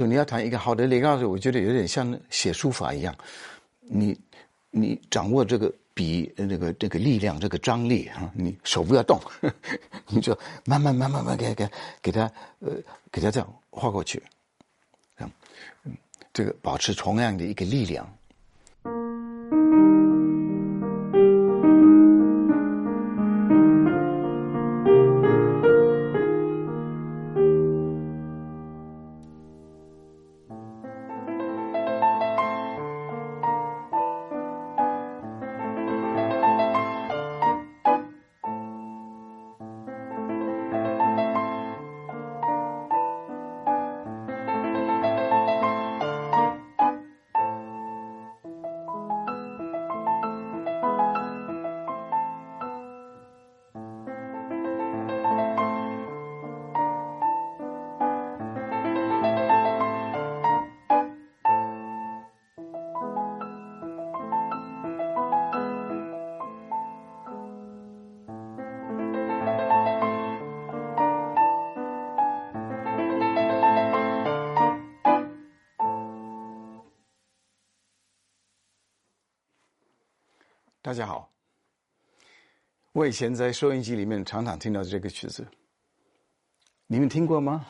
就你要弹一个好的雷高手，我觉得有点像写书法一样，你你掌握这个笔那个这个力量，这个张力啊，你手不要动，你就慢慢慢慢慢给给给他呃给他这样画过去，这样，这个保持同样的一个力量。大家好，我以前在收音机里面常常听到这个曲子，你们听过吗？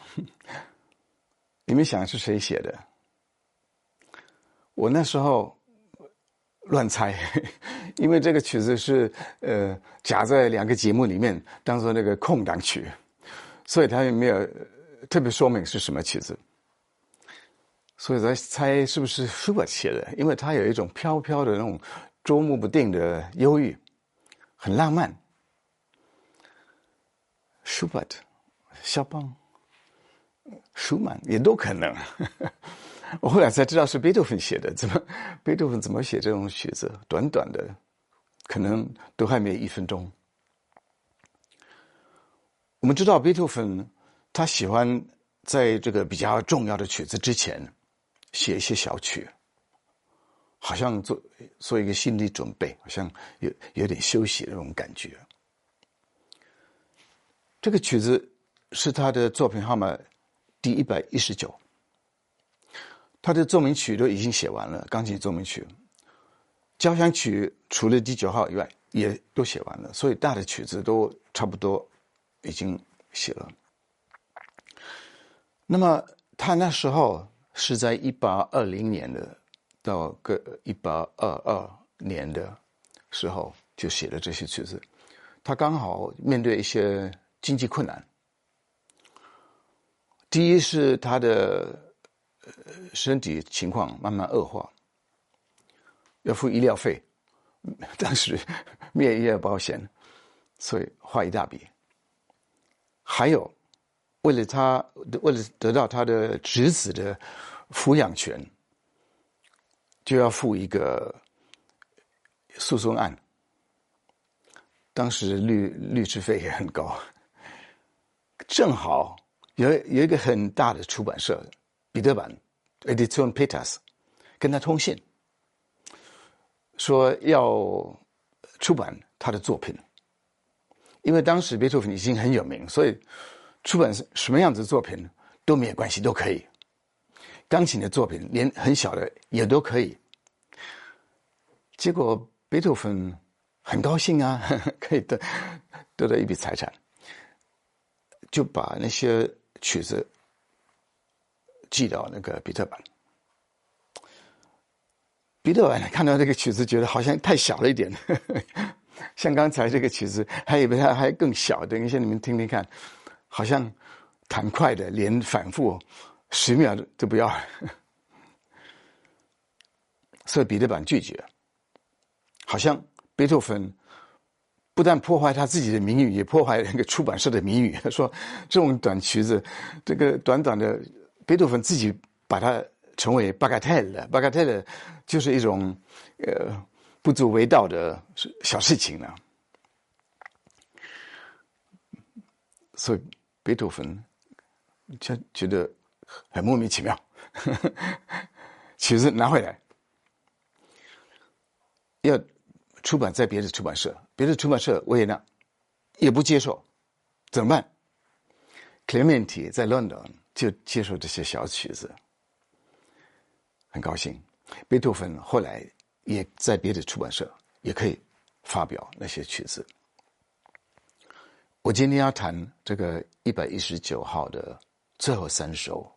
你们想是谁写的？我那时候乱猜，因为这个曲子是呃夹在两个节目里面当做那个空档曲，所以他也没有特别说明是什么曲子，所以在猜是不是舒伯写的，因为他有一种飘飘的那种。捉摸不定的忧郁，很浪漫。舒伯特、肖邦、舒曼也都可能。我后来才知道是贝多芬写的。怎么贝多芬怎么写这种曲子？短短的，可能都还没一分钟。我们知道贝多芬他喜欢在这个比较重要的曲子之前写一些小曲。好像做做一个心理准备，好像有有点休息那种感觉。这个曲子是他的作品号码第一百一十九，他的奏鸣曲都已经写完了，钢琴奏鸣曲、交响曲除了第九号以外也都写完了，所以大的曲子都差不多已经写了。那么他那时候是在一八二零年的。到个一八二二年的时候，就写了这些曲子。他刚好面对一些经济困难。第一是他的身体情况慢慢恶化，要付医疗费，当时没有医疗保险，所以花一大笔。还有，为了他，为了得到他的侄子的抚养权。就要付一个诉讼案，当时律律师费也很高，正好有有一个很大的出版社彼得版 Edition Peters 跟他通信，说要出版他的作品，因为当时贝多芬已经很有名，所以出版什么样子的作品都没有关系，都可以。钢琴的作品，连很小的也都可以。结果贝多芬很高兴啊，可以得得到一笔财产，就把那些曲子寄到那个比特版。比特版看到这个曲子，觉得好像太小了一点，像刚才这个曲子，还以为它还更小。等一下你们听听看，好像弹快的，连反复。十秒都都不要，所以彼得版拒绝。好像贝多芬不但破坏他自己的名誉，也破坏那个出版社的名誉。他 说这种短曲子，这个短短的，贝多芬自己把它称为巴嘎泰了，巴嘎泰了就是一种呃不足为道的小事情了。所以贝多芬就觉得。很莫名其妙，曲子拿回来要出版在别的出版社，别的出版社维也纳也不接受，怎么办？Clementi 在 London 就接受这些小曲子，很高兴，贝多芬后来也在别的出版社也可以发表那些曲子。我今天要弹这个一百一十九号的最后三首，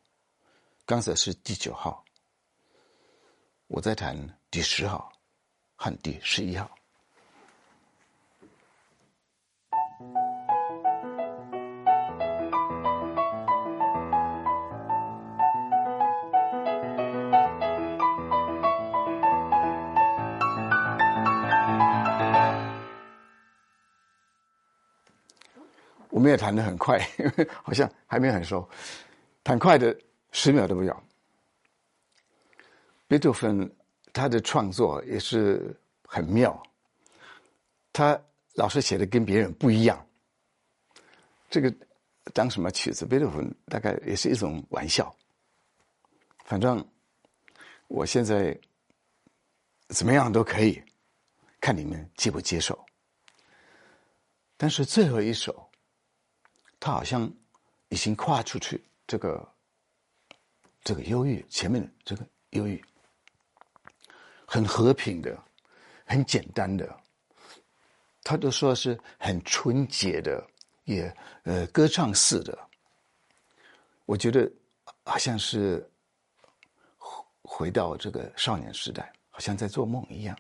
刚才是第九号，我在弹第十号和第十一号。没有弹的很快，因为好像还没很熟。弹快的十秒都不要。贝多芬他的创作也是很妙，他老是写的跟别人不一样。这个当什么曲子？贝多芬大概也是一种玩笑。反正我现在怎么样都可以，看你们接不接受。但是最后一首。他好像已经跨出去这个这个忧郁前面的这个忧郁，很和平的，很简单的，他都说是很纯洁的，也呃歌唱式的。我觉得好像是回到这个少年时代，好像在做梦一样。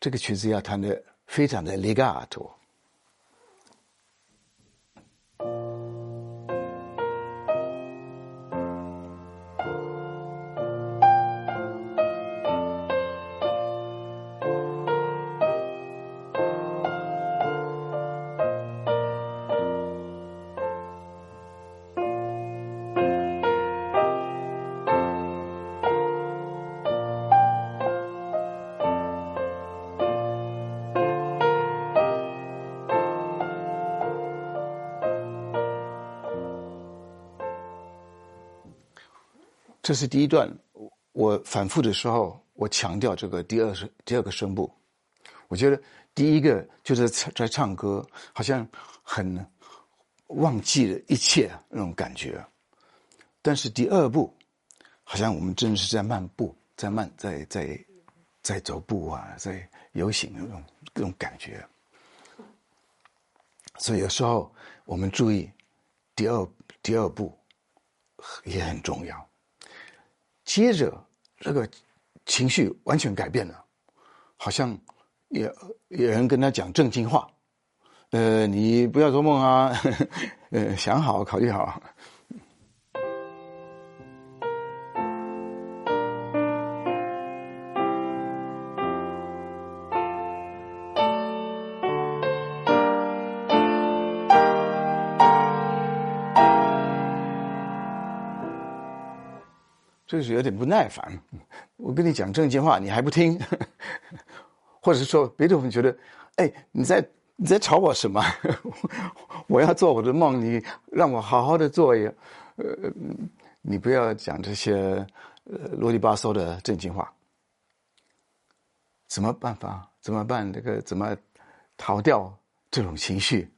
这个曲子要弹的非常的 legato。这是第一段，我反复的时候，我强调这个第二声第二个声部。我觉得第一个就是在唱歌，好像很忘记了一切那种感觉。但是第二步，好像我们真的是在漫步，在慢，在在在走步啊，在游行那种那种感觉。所以有时候我们注意第二第二步也很重要。接着，这个情绪完全改变了，好像也有人跟他讲正经话，呃，你不要做梦啊，呃，想好，考虑好。就是有点不耐烦，我跟你讲正经话，你还不听，或者是说别的人觉得，哎，你在你在吵我什么？我要做我的梦，你让我好好的做，呃，你不要讲这些呃啰里吧嗦的正经话。怎么办法？怎么办？这个怎么逃掉这种情绪？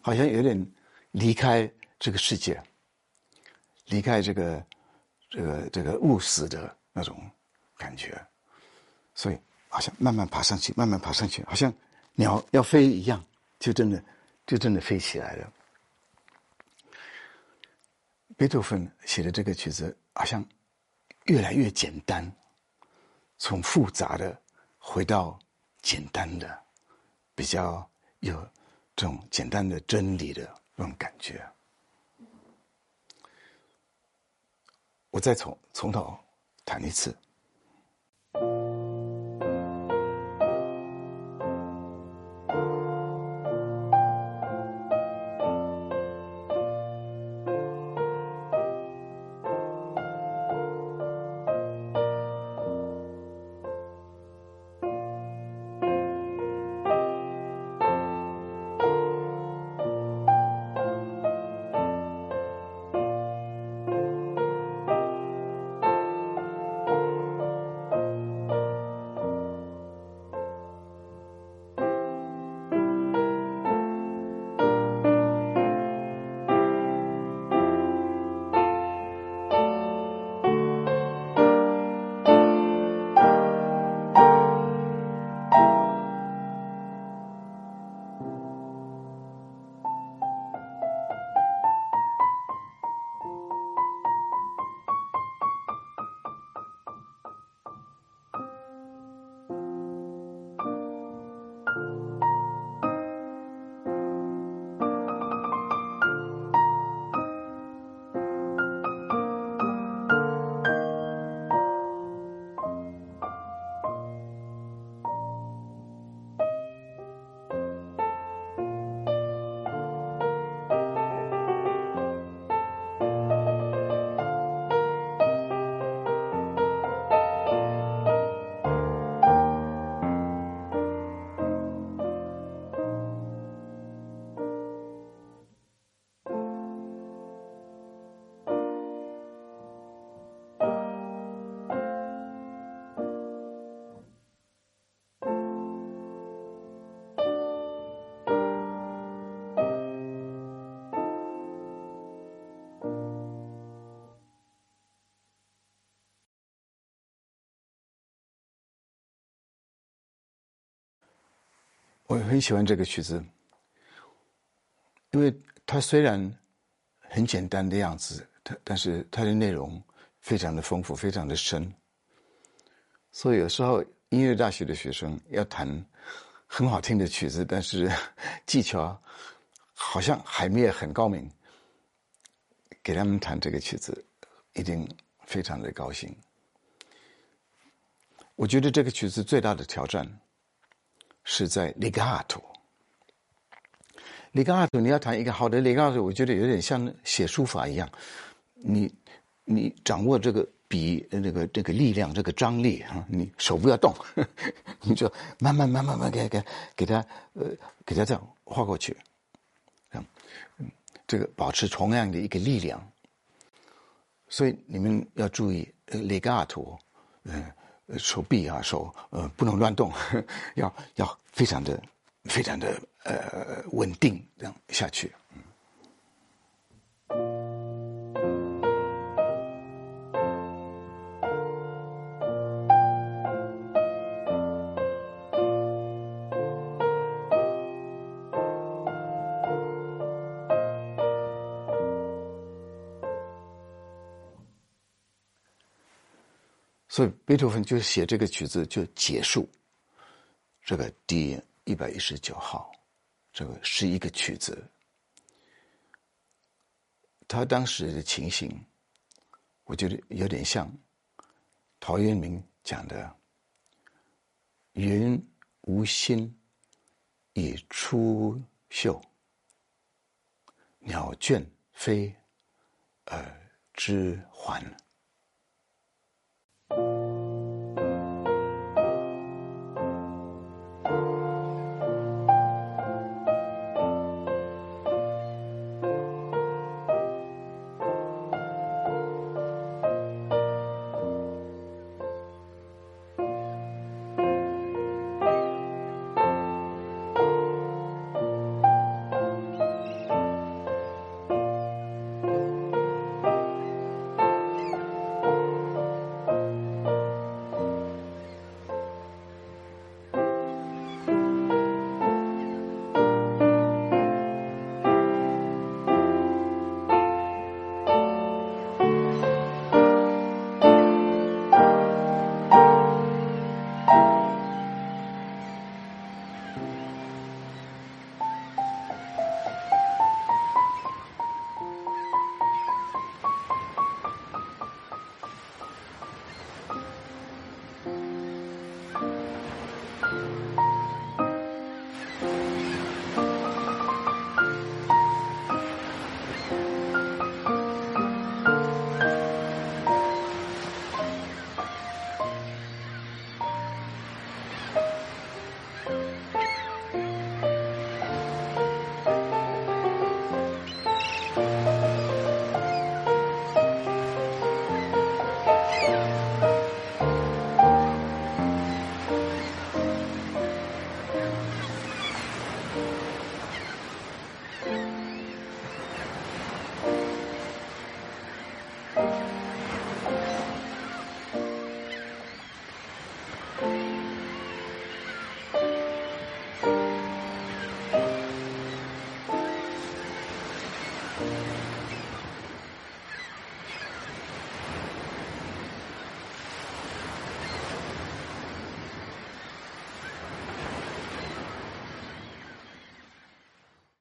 好像有点离开这个世界，离开这个这个这个物死的那种感觉，所以好像慢慢爬上去，慢慢爬上去，好像鸟要飞一样，就真的就真的飞起来了。贝多芬写的这个曲子好像越来越简单，从复杂的回到简单的，比较有。这种简单的真理的那种感觉，我再从从头谈一次。我很喜欢这个曲子，因为它虽然很简单的样子，它但是它的内容非常的丰富，非常的深。所以有时候音乐大学的学生要弹很好听的曲子，但是 技巧好像还没有很高明，给他们弹这个曲子，一定非常的高兴。我觉得这个曲子最大的挑战。是在 legato。legato，你要弹一个好的 legato，我觉得有点像写书法一样，你你掌握这个笔那个这个力量，这个张力啊，你手不要动，你就慢慢慢慢慢给给给他呃给他这样画过去，嗯，这个保持同样的一个力量。所以你们要注意 legato，嗯。手臂啊，手呃不能乱动，要要非常的非常的呃稳定，这样下去。所以贝多芬就写这个曲子，就结束这个第一百一十九号，这个是一个曲子。他当时的情形，我觉得有点像陶渊明讲的“云无心以出岫，鸟倦飞而知还”。thank you